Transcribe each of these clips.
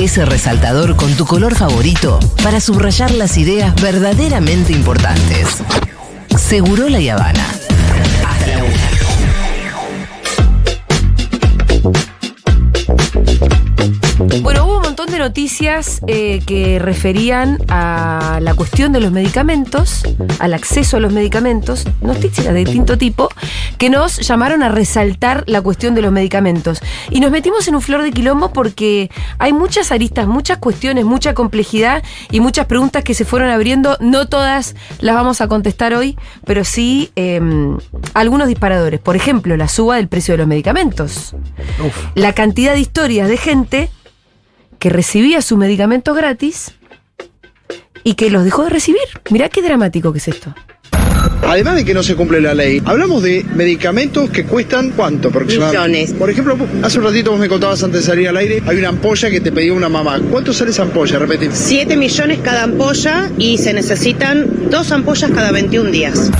ese resaltador con tu color favorito para subrayar las ideas verdaderamente importantes. Seguro la Habana. De noticias eh, que referían a la cuestión de los medicamentos, al acceso a los medicamentos, noticias de distinto tipo, que nos llamaron a resaltar la cuestión de los medicamentos. Y nos metimos en un flor de quilombo porque hay muchas aristas, muchas cuestiones, mucha complejidad y muchas preguntas que se fueron abriendo. No todas las vamos a contestar hoy, pero sí eh, algunos disparadores. Por ejemplo, la suba del precio de los medicamentos. La cantidad de historias de gente que recibía sus medicamentos gratis y que los dejó de recibir. Mirá qué dramático que es esto. Además de que no se cumple la ley, hablamos de medicamentos que cuestan cuánto aproximadamente. Millones. Por ejemplo, hace un ratito vos me contabas antes de salir al aire, hay una ampolla que te pedía una mamá. ¿Cuánto sale esa ampolla? Repetí. 7 millones cada ampolla y se necesitan dos ampollas cada 21 días.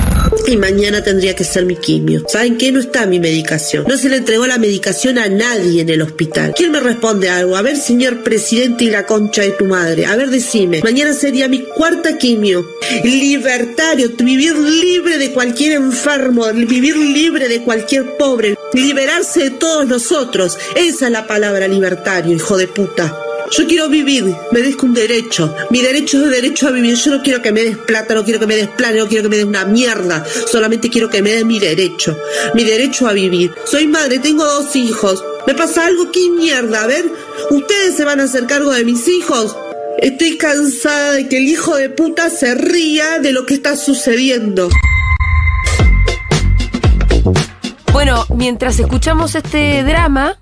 Y mañana tendría que ser mi quimio. ¿Saben qué? No está mi medicación. No se le entregó la medicación a nadie en el hospital. ¿Quién me responde algo? A ver, señor presidente y la concha de tu madre. A ver, decime. Mañana sería mi cuarta quimio. Libertario, vivir libre de cualquier enfermo, vivir libre de cualquier pobre, liberarse de todos nosotros. Esa es la palabra libertario, hijo de puta. Yo quiero vivir, merezco un derecho. Mi derecho es derecho a vivir. Yo no quiero que me des plata, no quiero que me des plan, no quiero que me des una mierda. Solamente quiero que me des mi derecho. Mi derecho a vivir. Soy madre, tengo dos hijos. ¿Me pasa algo? ¿Qué mierda? A ver, ¿ustedes se van a hacer cargo de mis hijos? Estoy cansada de que el hijo de puta se ría de lo que está sucediendo. Bueno, mientras escuchamos este drama,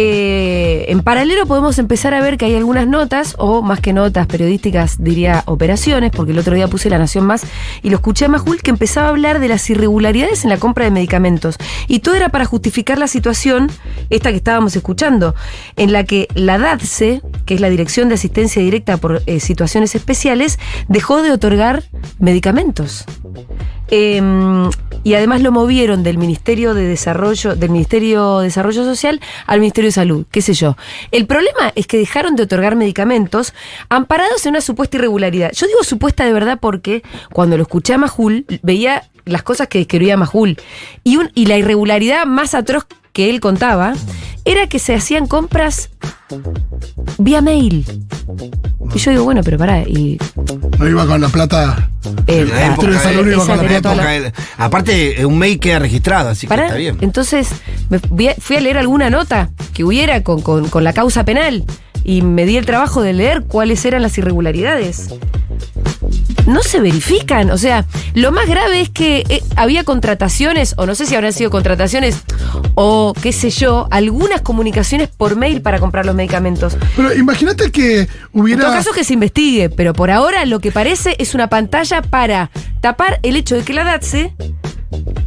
eh, en paralelo podemos empezar a ver que hay algunas notas, o más que notas periodísticas, diría operaciones, porque el otro día puse La Nación Más y lo escuché a Majul que empezaba a hablar de las irregularidades en la compra de medicamentos. Y todo era para justificar la situación, esta que estábamos escuchando, en la que la DATSE, que es la Dirección de Asistencia Directa por eh, Situaciones Especiales, dejó de otorgar medicamentos. Eh, y además lo movieron del Ministerio de Desarrollo, del Ministerio de Desarrollo Social al Ministerio de Salud, qué sé yo. El problema es que dejaron de otorgar medicamentos amparados en una supuesta irregularidad. Yo digo supuesta de verdad porque cuando lo escuché a Majul veía las cosas que describía Majul. Y, un, y la irregularidad más atroz que él contaba era que se hacían compras vía mail. Y yo digo, bueno, pero pará, y No iba con la plata. eh, En la época aparte, un mail queda registrado, así que está bien. Entonces, me fui a, fui a leer alguna nota que hubiera con, con- con la causa penal y me di el trabajo de leer cuáles eran las irregularidades. No se verifican, o sea, lo más grave es que eh, había contrataciones, o no sé si habrán sido contrataciones, o qué sé yo, algunas comunicaciones por mail para comprar los medicamentos. Pero imagínate que En todo hubiera. caso que se investigue, pero por ahora lo que parece es una pantalla para tapar el hecho de que la DATSE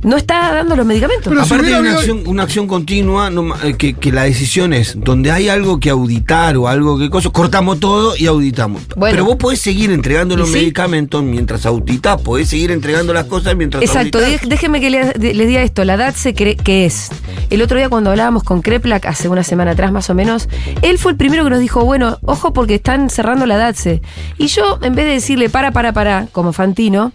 no está dando los medicamentos. Pero Aparte hay una acción, una acción continua, no eh, que, que la decisión es, donde hay algo que auditar o algo que cosa, cortamos todo y auditamos. Bueno. Pero vos podés seguir entregando ¿Y los sí? medicamentos mientras auditás, podés seguir entregando las cosas mientras Exacto, auditás. dé- déjenme que le- de- les diga esto. La DATSE cree que es. El otro día cuando hablábamos con Kreplak, hace una semana atrás más o menos, él fue el primero que nos dijo, bueno, ojo porque están cerrando la DATSE. Y yo, en vez de decirle para, para, para, como Fantino,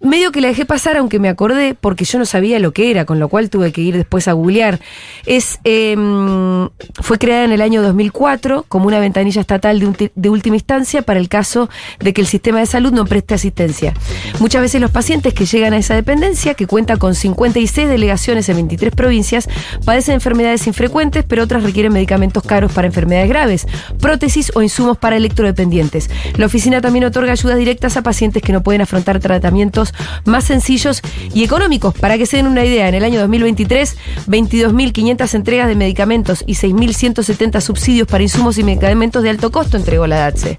medio que la dejé pasar, aunque me acordé, porque yo no sabía lo que era, con lo cual tuve que ir después a googlear. Es, em, fue creada en el año 2004 como una ventanilla estatal de, última instancia para el caso de que el sistema de salud no preste asistencia. Muchas veces los pacientes que llegan a esa dependencia, que cuenta con 56 delegaciones en 23 provincias, padecen enfermedades infrecuentes, pero otras requieren medicamentos caros para enfermedades graves, prótesis o insumos para electrodependientes. La oficina también otorga ayudas directas a pacientes que no pueden afrontar tratamientos más sencillos y económicos. Para que se den una idea, en el año 2023, 22.500 entregas de medicamentos y 6.170 subsidios para insumos y medicamentos de alto costo entregó la DATSE.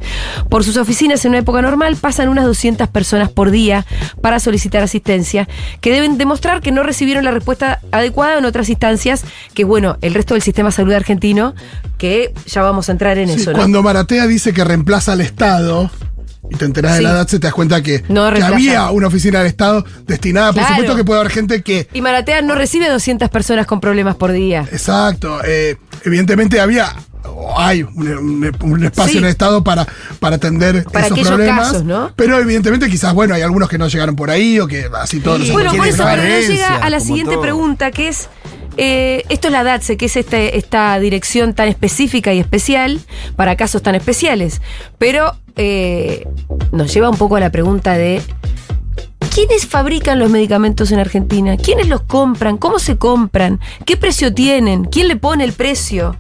Por sus oficinas en una época normal pasan unas 200 personas por día para solicitar asistencia, que deben demostrar que no recibieron la respuesta adecuada en otras instancias, que bueno, el resto del sistema de salud argentino, que ya vamos a entrar en Sí, eso. ¿no? Cuando Maratea dice que reemplaza al Estado y te enterás Sí. de la edad, se te das cuenta que, No que reemplaza. había una oficina del Estado destinada. Por Claro. supuesto que puede haber gente que. Y Maratea no recibe 200 personas con problemas por día. Exacto. eh, evidentemente había o hay un, un- un espacio Sí. en el Estado para, para atender Para esos problemas. casos, ¿no? Pero evidentemente quizás, bueno, hay algunos que no llegaron por ahí o que así todos Sí. los Bueno, por eso, pero no llega a la siguiente todo. pregunta, que es. Eh, esto es la DATSE, que es este, esta dirección tan específica y especial para casos tan especiales. Pero eh, nos lleva un poco a la pregunta de. ¿Quiénes fabrican los medicamentos en Argentina? ¿Quiénes los compran? ¿Cómo se compran? ¿Qué precio tienen? ¿Quién le pone el precio?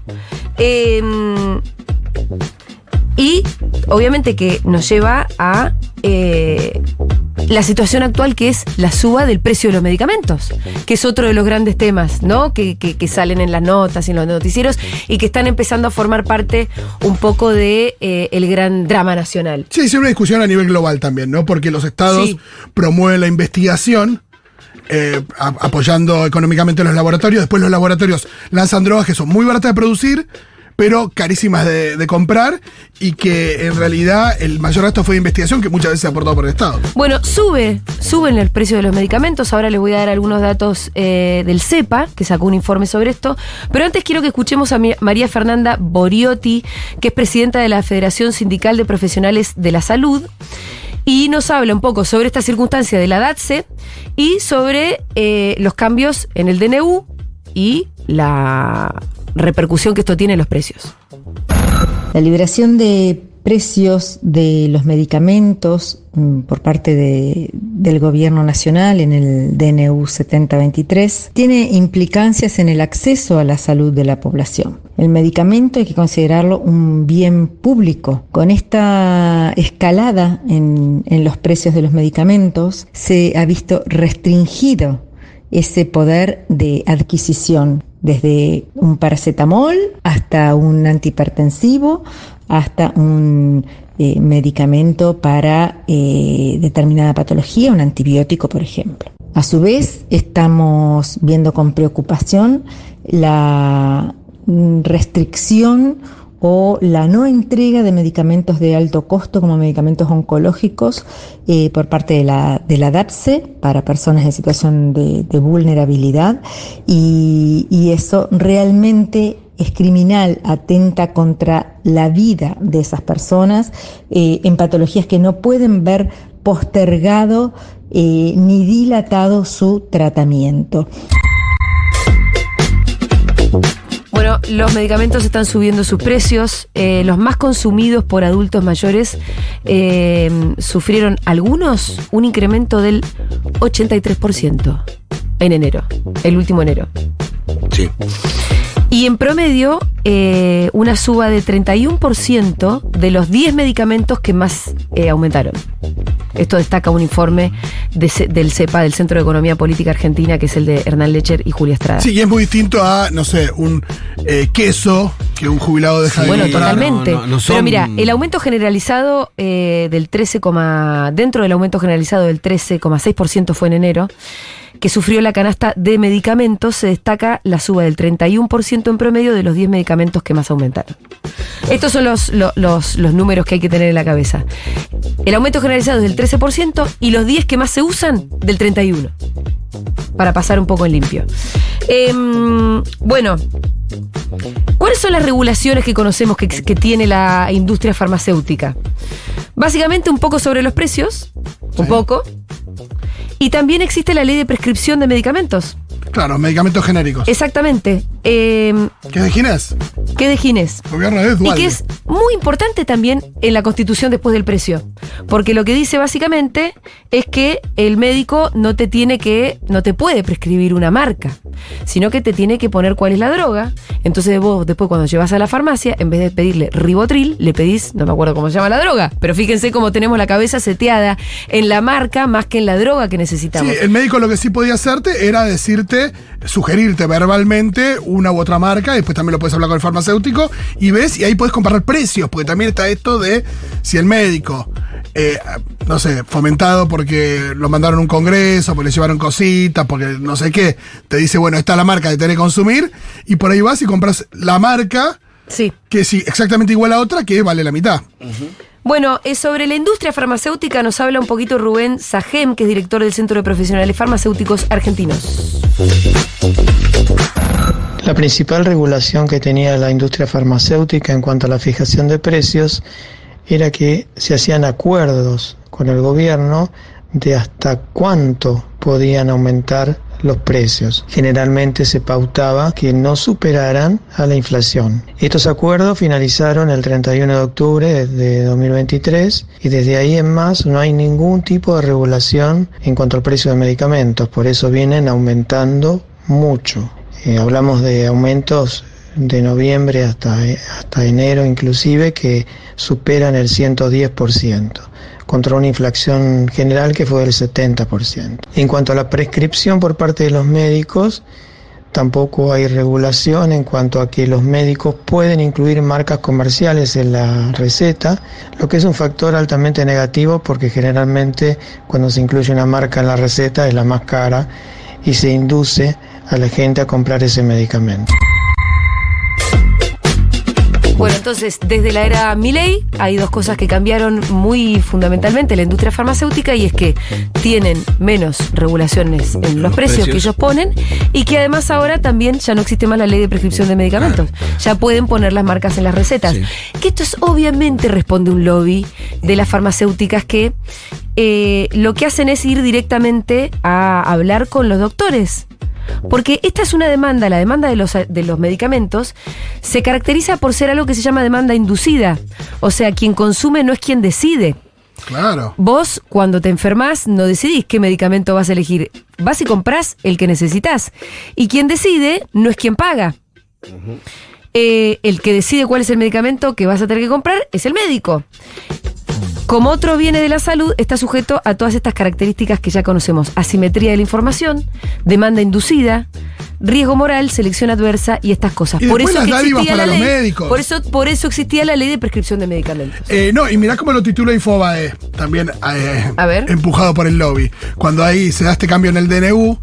Eh, y obviamente que nos lleva a eh, la situación actual que es la suba del precio de los medicamentos, que es otro de los grandes temas, ¿no? Que, que- que salen en las notas y en los noticieros y que están empezando a formar parte un poco de eh, el gran drama nacional. Sí, es una discusión a nivel global también, ¿no? Porque los estados Sí. promueven la investigación. eh, a- apoyando económicamente a los laboratorios. Después los laboratorios lanzan drogas que son muy baratas de producir, pero carísimas de, comprar y que en realidad el mayor gasto fue de investigación que muchas veces se ha aportado por el Estado. Bueno, sube, suben el precio de los medicamentos. Ahora les voy a dar algunos datos eh, del CEPA, que sacó un informe sobre esto. Pero antes quiero que escuchemos a María Fernanda Boriotti, que es presidenta de la Federación Sindical de Profesionales de la Salud. Y nos habla un poco sobre esta circunstancia de la DATSE y sobre eh, los cambios en el DNU y la repercusión que esto tiene en los precios. La liberación de precios de los medicamentos mm, por parte de- del gobierno nacional en el DNU 7023 tiene implicancias en el acceso a la salud de la población. El medicamento hay que considerarlo un bien público. Con esta escalada en los precios de los medicamentos se ha visto restringido ese poder de adquisición, desde un paracetamol hasta un antihipertensivo, hasta un eh, medicamento para eh, determinada patología, un antibiótico, por ejemplo. A su vez, estamos viendo con preocupación la restricción o la no entrega de medicamentos de alto costo como medicamentos oncológicos eh, por parte de la, de la DAPSE para personas en situación de, vulnerabilidad y, y eso realmente es criminal, atenta contra la vida de esas personas eh, en patologías que no pueden ver postergado eh, ni dilatado su tratamiento. Los medicamentos están subiendo sus precios. eh, los más consumidos por adultos mayores eh, sufrieron algunos un incremento del 83% en enero, el último enero. Sí. Y en promedio, eh, una suba de 31% de los 10 medicamentos que más eh, aumentaron. Esto destaca un informe de del CEPA, del Centro de Economía Política Argentina, que es el de Hernán Lecher y Julia Estrada. Sí, y es muy distinto a, no sé, un eh, queso que un jubilado deja de Bueno, comprar. totalmente. no, no Pero son- mira, el aumento generalizado eh, del 13, coma- dentro del aumento generalizado del 13,6% fue en enero, que sufrió la canasta de medicamentos, se destaca la suba del 31% en promedio de los 10 medicamentos que más aumentaron. Estos son los, lo- los, los números que hay que tener en la cabeza. El aumento generalizado es del 13% y los 10 que más se usan del 31%. Para pasar un poco en limpio. Em, bueno, ¿Cuáles son las regulaciones que conocemos que, que tiene la industria farmacéutica? Básicamente un poco sobre los precios, un poco. Y también existe la ley de prescripción de medicamentos. Claro, medicamentos genéricos. Exactamente. Eh, ¿Qué es de Ginés? ¿Qué de Ginés? Gobierno es Y que es muy importante también en la constitución después del precio. Porque lo que dice básicamente es que el médico no te tiene que, no te puede prescribir una marca, sino que te tiene que poner cuál es la droga. Entonces vos después cuando llevas a la farmacia, en vez de pedirle ribotril, le pedís, no me acuerdo cómo se llama la droga, pero fíjense cómo tenemos la cabeza seteada en la marca más que en la droga que Sí, necesitamos. el médico lo que sí podía hacerte era decirte, sugerirte verbalmente una u otra marca, después también lo puedes hablar con el farmacéutico, y ves, y ahí puedes comparar precios, porque también está esto de si el médico, eh, no sé, fomentado porque lo mandaron a un congreso, porque le llevaron cositas, porque no sé qué, te dice, bueno, esta es la marca que tenés que consumir, y por ahí vas y compras la marca Sí. que es exactamente igual a otra, que vale la mitad. Bueno, eh, sobre la industria farmacéutica nos habla un poquito Rubén Sajem, que es director del Centro de Profesionales Farmacéuticos Argentinos. La La principal regulación que tenía la industria farmacéutica en cuanto a la fijación de precios era que se hacían acuerdos con el gobierno de hasta cuánto podían aumentar los precios. Generalmente se pautaba que no superaran a la inflación. Estos acuerdos finalizaron el 31 de octubre de 2023 y desde ahí en más no hay ningún tipo de regulación en cuanto al precio de medicamentos, por eso vienen aumentando mucho. Eh, hablamos de aumentos de noviembre hasta, hasta enero inclusive que superan el 110% contra una inflación general que fue del 70%. En cuanto a la prescripción por parte de los médicos, tampoco hay regulación en cuanto a que los médicos pueden incluir marcas comerciales en la receta, lo que es un factor altamente negativo porque generalmente cuando se incluye una marca en la receta es la más cara y se induce a la gente a comprar ese medicamento. Bueno, entonces, desde la era Milley hay dos cosas que cambiaron muy fundamentalmente la industria farmacéutica y es que tienen menos regulaciones en los, precios, que ellos ponen y que además ahora también ya no existe más la ley de prescripción de medicamentos. Ya pueden poner las marcas en las recetas. Que esto es obviamente responde un lobby de las farmacéuticas que eh, lo que hacen es ir directamente a hablar con los doctores. Porque esta es una demanda, la demanda de los, de los medicamentos se caracteriza por ser algo que se llama demanda inducida. O sea, quien consume no es quien decide. Claro. Vos, cuando te enfermas, no decidís qué medicamento vas a elegir. Vas y comprás el que necesitas. Y quien decide no es quien paga. Eh, el que decide cuál es el medicamento que vas a tener que comprar es el médico. Como otro viene de la salud, está sujeto a todas estas características que ya conocemos. Asimetría de la información, demanda inducida, riesgo moral, selección adversa y estas cosas. Y por eso las dádivas para la los ley. médicos. Por eso, por eso existía la ley de prescripción de medicamentos. Eh, no, y mirá cómo lo titula Infobae, también eh, A ver. empujado por el lobby. Cuando ahí se da este cambio en el DNU,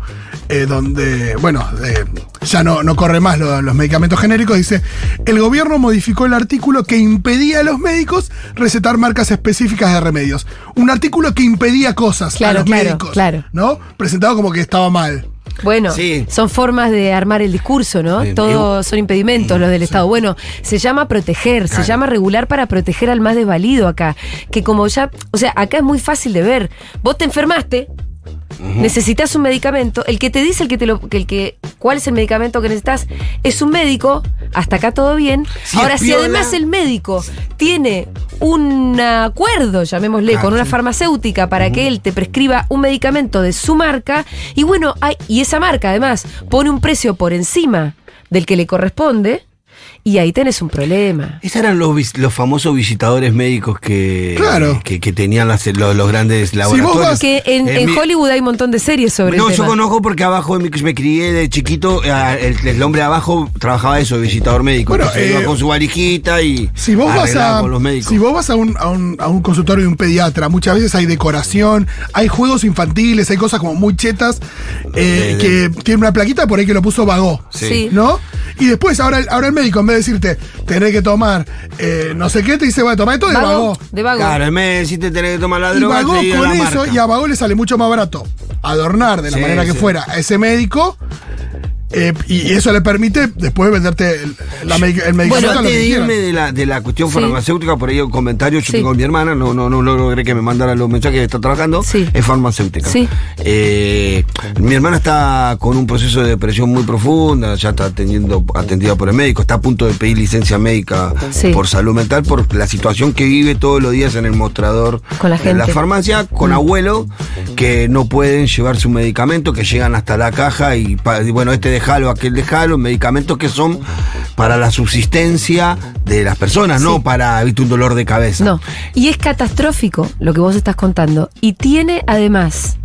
eh, donde, bueno, eh, ya no, no corre más lo- los medicamentos genéricos, dice, el gobierno modificó el artículo que impedía a los médicos recetar marcas específicas de remedios. Un artículo que impedía cosas a los claro, médicos, claro. ¿no? Presentado como que estaba mal. Bueno, Sí. son formas de armar el discurso, ¿no? Todos son impedimentos los del Estado. Bueno, se llama proteger, se llama regular para proteger al más desvalido acá. Que como ya, o sea, acá es muy fácil de ver. Vos te enfermaste, necesitas un medicamento, el que te dice el que te lo, que el que, cuál es el medicamento que necesitas, es un médico, hasta acá todo bien. Ahora, si además el médico tiene un acuerdo, llamémosle, Ah, con una sí. farmacéutica para que él te prescriba un medicamento de su marca, y bueno, hay, y esa marca además pone un precio por encima del que le corresponde, y ahí tenés un problema. Esos eran los, los famosos visitadores médicos que, Claro. que, que tenían las- los, los grandes laboratorios. vas- Que en, En en mi- Hollywood hay un montón de series sobre No, el yo tema. conozco porque abajo de mi, me crié de chiquito, el, el hombre de abajo trabajaba eso, visitador médico. Bueno, iba eh, con su varijita y Si vos vas a, con los médicos. si vos vas a un, a, un, a un consultorio de un pediatra, muchas veces hay decoración, hay juegos infantiles, hay cosas como muy chetas eh, De- que tienen una plaquita por ahí que lo puso Vagó. Sí. ¿No? Y después, ahora, el- ahora el médico, en vez de decirte, tenés que tomar eh, no sé qué, te dice, bueno, toma esto de Vago, Vagó. de vago. Claro, en vez de decirte tenés que tomar la Y droga, Vagó te con la eso, marca. y a Vagó le sale mucho más barato adornar de la Sí, manera que sí. fuera a ese médico. Eh, y eso le permite después venderte el, la medic- el medicamento Bueno, antes que de irme de la, de la cuestión Sí. farmacéutica, por ahí un comentario, yo Sí. tengo a mi hermana, no, no, no logré que me mandara los mensajes que está trabajando, Sí. es farmacéutica. Sí. Eh, mi hermana está con un proceso de depresión muy profunda, ya está atendiendo, atendida por el médico, está a punto de pedir licencia médica Sí. por salud mental, por la situación que vive todos los días en el mostrador Con la de la farmacia, con Mm. abuelo, que no pueden llevar su medicamento, que llegan hasta la caja y, y bueno, este dejalo, aquel dejalo, medicamentos que son para la subsistencia de las personas, no para evitar un dolor de cabeza. No, y es catastrófico lo que vos estás contando. Y tiene además,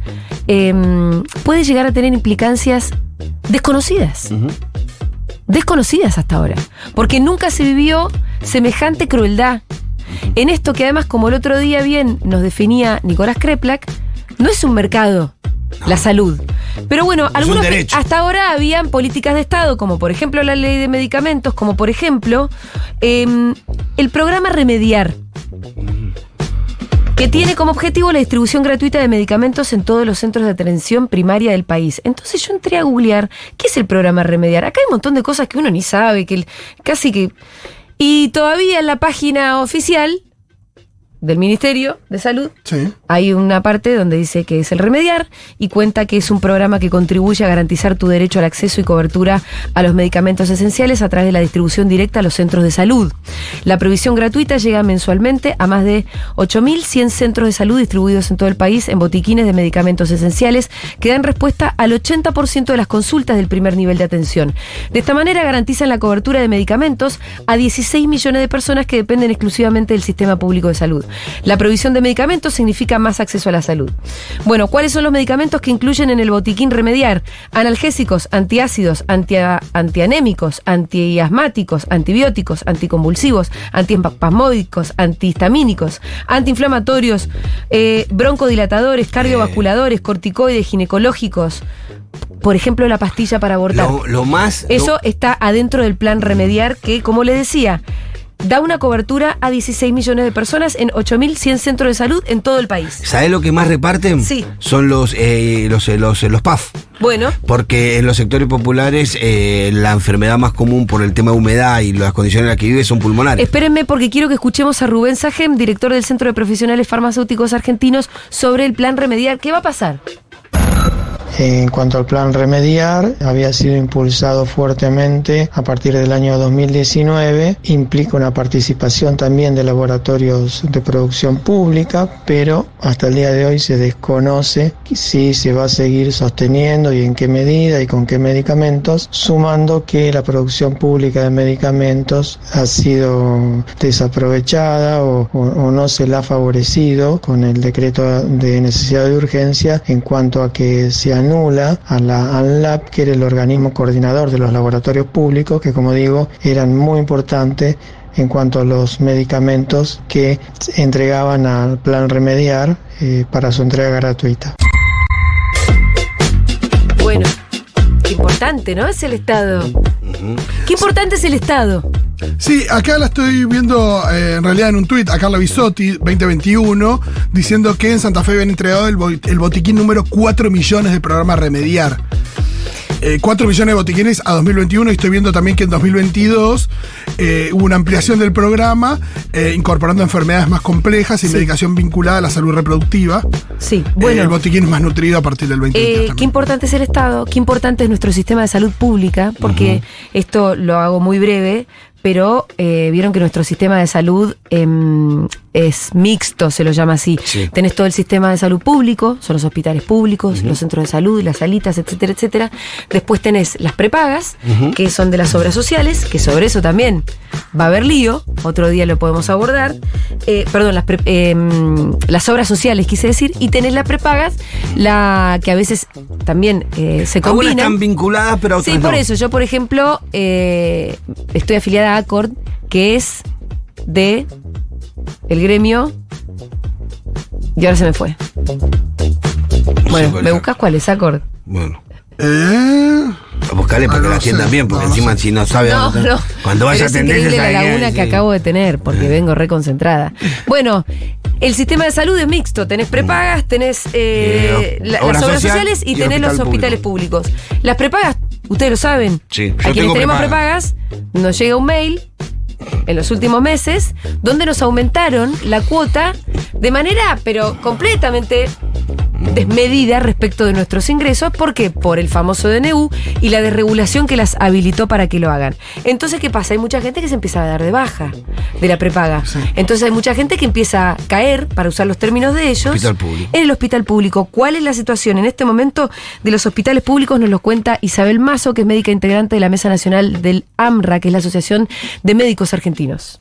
em, puede llegar a tener implicancias desconocidas. Desconocidas hasta ahora. Porque nunca se vivió semejante crueldad. En esto que además, como el otro día bien nos definía Nicolás Kreplak, no es un mercado. La salud. Pero bueno, algunos hasta ahora habían políticas de Estado, como por ejemplo la ley de medicamentos, como por ejemplo em, el programa Remediar. que tiene como objetivo la distribución gratuita de medicamentos en todos los centros de atención primaria del país. Entonces yo entré a googlear, ¿qué es el programa Remediar? Acá hay un montón de cosas que uno ni sabe, que el- casi que... Y todavía en la página oficial del Ministerio de Salud Sí. hay una parte donde dice que es el remediar y cuenta que es un programa que contribuye a garantizar tu derecho al acceso y cobertura a los medicamentos esenciales a través de la distribución directa a los centros de salud. La provisión gratuita llega mensualmente a más de 8.100 centros de salud distribuidos en todo el país en botiquines de medicamentos esenciales que dan respuesta al 80% de las consultas del primer nivel de atención. De esta manera garantizan la cobertura de medicamentos a 16 millones de personas que dependen exclusivamente del sistema público de salud. La provisión de medicamentos significa más acceso a la salud. Bueno, ¿cuáles son los medicamentos que incluyen en el botiquín remediar? Analgésicos, antiácidos, antia- antianémicos, antiasmáticos, antibióticos, anticonvulsivos, antiespasmódicos, antihistamínicos, antiinflamatorios, eh, broncodilatadores, cardiovasculadores, corticoides, ginecológicos. Por ejemplo, la pastilla para abortar. Lo, lo más. Eso lo- está adentro del plan Remediar que, como le decía, da una cobertura a 16 millones de personas en 8.100 centros de salud en todo el país. ¿Sabés lo que más reparten? Sí. Son los, eh, los, eh, los, eh, los PAF. Bueno, Porque en los sectores populares eh, la enfermedad más común por el tema de humedad y las condiciones en las que vive son pulmonares. espérenme porque quiero que escuchemos a Rubén Sajem, director del Centro de Profesionales Farmacéuticos Argentinos, sobre el plan Remediar. ¿Qué va a pasar? En cuanto al plan Remediar, había sido impulsado fuertemente a partir del año 2019. Implica una participación también de laboratorios de producción pública, pero hasta el día de hoy se desconoce si se va a seguir sosteniendo y en qué medida y con qué medicamentos, sumando que la producción pública de medicamentos ha sido desaprovechada o, no se la ha favorecido con el decreto de necesidad de urgencia en cuanto a que se anula a la ANLAB, que era el organismo coordinador de los laboratorios públicos, que como digo, eran muy importantes en cuanto a los medicamentos que entregaban al plan Remediar eh, para su entrega gratuita. Bueno, qué importante, ¿no? Es el Estado. Qué importante es el Estado. Sí, acá la estoy viendo eh, en realidad en un tuit a Carla Bisotti, 2021, diciendo que en Santa Fe habían entregado el, bo- el botiquín número 4 millones de programa Remediar. Eh, 4 millones de botiquines a 2021 y estoy viendo también que en 2022 eh, hubo una ampliación del programa eh, incorporando enfermedades más complejas y Sí. medicación vinculada a la salud reproductiva. Sí, Eh, bueno. el botiquín es más nutrido a partir del 2022 Eh, qué importante es el Estado, qué importante es nuestro sistema de salud pública, porque esto lo hago muy breve, pero eh, vieron que nuestro sistema de salud em, es mixto, se lo llama así. Sí. Tenés todo el sistema de salud público, son los hospitales públicos, los centros de salud, las salitas, etcétera, etcétera. Después tenés las prepagas, que son de las obras sociales, que sobre eso también va a haber lío, otro día lo podemos abordar. Eh, perdón, las, pre- em, las obras sociales, quise decir, y tenés las prepagas, la que a veces también eh, se Algunas combinan. están vinculadas, pero otras Sí, por no. eso. Yo, por ejemplo, eh, estoy afiliada a Accord, que es de el gremio. Y ahora se me fue. Bueno, ¿me buscas cuál es Accord? Bueno. Eh, Buscale para Ah, que no la atiendan sé, bien, porque no, no encima sé. si no sabe No, dónde- no. Cuando vaya Pero a es atender increíble la que- laguna que sí. acabo de tener, porque vengo reconcentrada. Bueno, el sistema de salud es mixto. Tenés prepagas, tenés eh, Eh, la- las obras social sociales y, y tenés los hospital hospitales públicos. Las prepagas, ustedes lo saben. Sí, a quienes tenemos prepaga. prepagas, nos llega un mail en los últimos meses donde nos aumentaron la cuota de manera, pero completamente desmedida respecto de nuestros ingresos. ¿Por qué? Por el famoso DNU y la desregulación que las habilitó para que lo hagan. Entonces, ¿qué pasa? Hay mucha gente que se empieza a dar de baja de la prepaga. Entonces hay mucha gente que empieza a caer, para usar los términos de ellos, Hospital público. en el hospital público. ¿Cuál es la situación en este momento de los hospitales públicos? Nos lo cuenta Isabel Mazo, que es médica integrante de la Mesa Nacional del AMRA, que es la Asociación de Médicos Argentinos.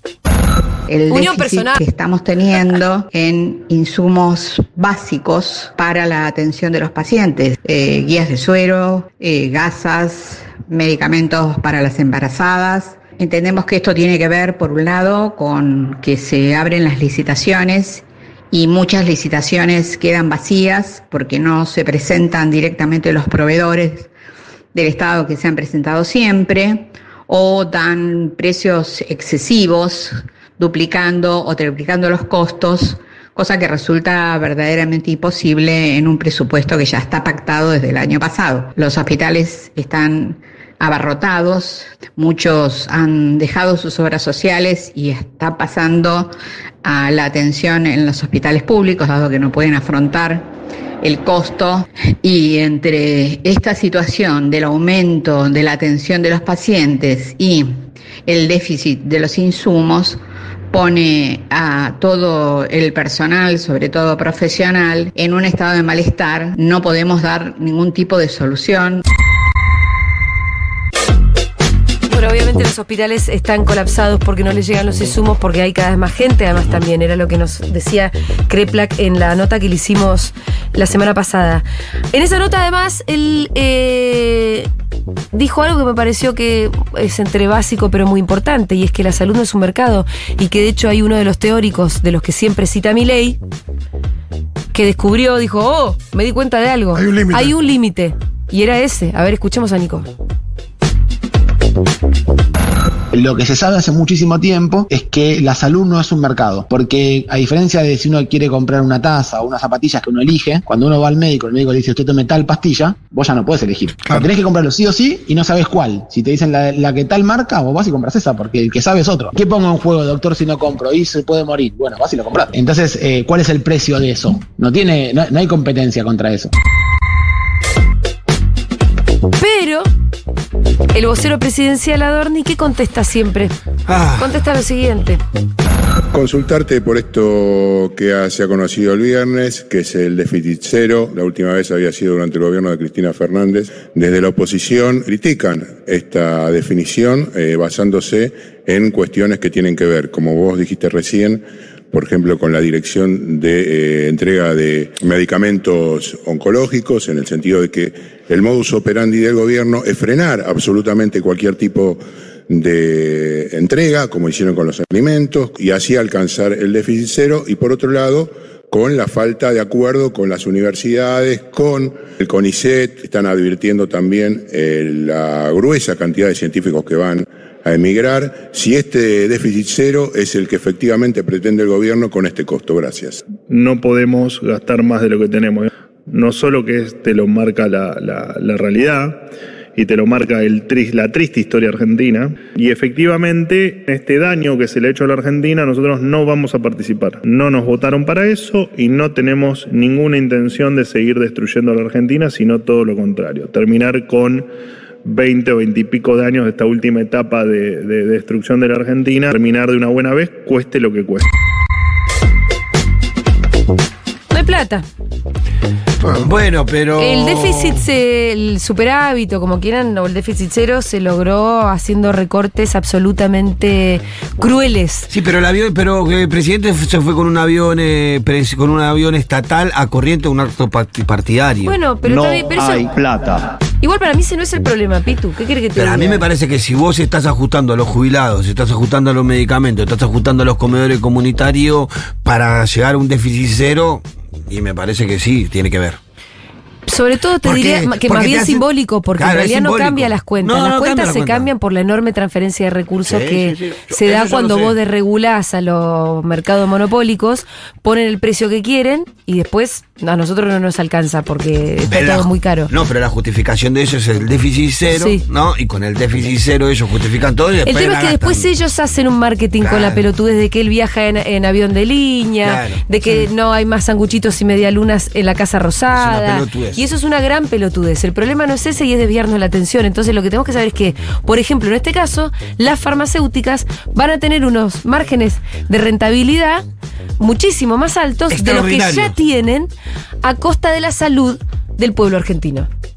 El Unión déficit personal. que estamos teniendo en insumos básicos para la atención de los pacientes, eh, guías de suero, eh, gasas, medicamentos para las embarazadas. Entendemos que esto tiene que ver, por un lado, con que se abren las licitaciones y muchas licitaciones quedan vacías porque no se presentan directamente los proveedores del Estado que se han presentado siempre o dan precios excesivos, duplicando o triplicando los costos cosa que resulta verdaderamente imposible en un presupuesto que ya está pactado desde el año pasado. Los hospitales están abarrotados, muchos han dejado sus obras sociales y está pasando a la atención en los hospitales públicos, dado que no pueden afrontar el costo y entre esta situación del aumento de la atención de los pacientes y el déficit de los insumos, pone a todo el personal, sobre todo profesional, en un estado de malestar. No podemos dar ningún tipo de solución. Bueno, obviamente los hospitales están colapsados porque no les llegan los insumos, porque hay cada vez más gente, además también era lo que nos decía Kreplak en la nota que le hicimos la semana pasada. En esa nota además él eh, dijo algo que me pareció que es entre básico pero muy importante, y es que la salud no es un mercado, y que de hecho hay uno de los teóricos de los que siempre cita mi ley, que descubrió, dijo, oh, me di cuenta de algo. Hay un límite. Hay un límite. Y era ese. A ver, escuchemos a Nico. Lo que se sabe hace muchísimo tiempo es que la salud no es un mercado, porque a diferencia de si uno quiere comprar una taza o unas zapatillas que uno elige, cuando uno va al médico, el médico le dice usted tome tal pastilla, vos ya no puedes elegir. Tenés que comprarlo sí o sí y no sabes cuál. Si te dicen la, la que tal marca, vos vas y compras esa, porque el que sabe es otro. ¿Qué pongo en juego, doctor, si no compro? Y se puede morir. Bueno, vas y lo compras. Entonces, eh, ¿cuál es el precio de eso? No tiene, no, no hay competencia contra eso. Pero el vocero presidencial Adorni, ¿qué contesta siempre? Ah. Contesta lo siguiente. Consultarte por esto que ha- se ha conocido el viernes, que es el déficit cero. La última vez había sido durante el gobierno de Cristina Fernández. Desde la oposición critican esta definición eh, basándose en cuestiones que tienen que ver, como vos dijiste recién, por ejemplo, con la dirección de eh, entrega de medicamentos oncológicos, en el sentido de que el modus operandi del gobierno es frenar absolutamente cualquier tipo de entrega, como hicieron con los alimentos, y así alcanzar el déficit cero, y por otro lado, con la falta de acuerdo con las universidades, con el CONICET, están advirtiendo también eh, la gruesa cantidad de científicos que van a emigrar, si este déficit cero es el que efectivamente pretende el gobierno con este costo. Gracias. no podemos gastar más de lo que tenemos. No solo que te lo marca la, la- realidad y te lo marca el, la triste historia argentina, y efectivamente este daño que se le ha hecho a la Argentina nosotros no vamos a participar. No nos votaron para eso y no tenemos ninguna intención de seguir destruyendo a la Argentina, sino todo lo contrario, terminar con 20 o 20 y pico de años de esta última etapa de, de destrucción de la Argentina, terminar de una buena vez, cueste lo que cueste. No hay plata. Bueno, pero. El déficit, se- el superávit, o como quieran, o el déficit cero, se logró haciendo recortes absolutamente crueles. Sí, pero el avión, pero el presidente se fue con un avión, eh, con un avión estatal a corriente un acto parti- partidario. Bueno, pero pero eso- plata. Igual para mí ese no es el problema, Pitu. ¿Qué quiere que te Pero a mí me parece que si vos estás ajustando a los jubilados, estás ajustando a los medicamentos, estás ajustando a los comedores comunitarios para llegar a un déficit cero, y me parece que sí, tiene que ver. Sobre todo te ¿Por qué? diría que Porque más bien hace- simbólico, porque Claro, en es realidad no cambia las cuentas. No, las no cuentas cambia la se cuenta. cambian por la enorme transferencia de recursos Sí, que sí, sí. se da Eso cuando vos desregulás a los mercados monopólicos, ponen el precio que quieren y después a nosotros no nos alcanza porque está Pero todo muy caro. No, pero la justificación de eso es el déficit cero. ¿no? Y con el déficit cero ellos justifican todo y El tema es que después ellos hacen un marketing con la pelotudez de que él viaja en, en avión de línea, Claro, de que no hay más sanguchitos y medialunas en la Casa Rosada. pelotudez. Y eso es una gran pelotudez. El problema no es ese y es desviarnos la atención. Entonces lo que tenemos que saber es que, por ejemplo, en este caso, las farmacéuticas van a tener unos márgenes de rentabilidad muchísimo más altos de los que ya tienen a costa de la salud del pueblo argentino.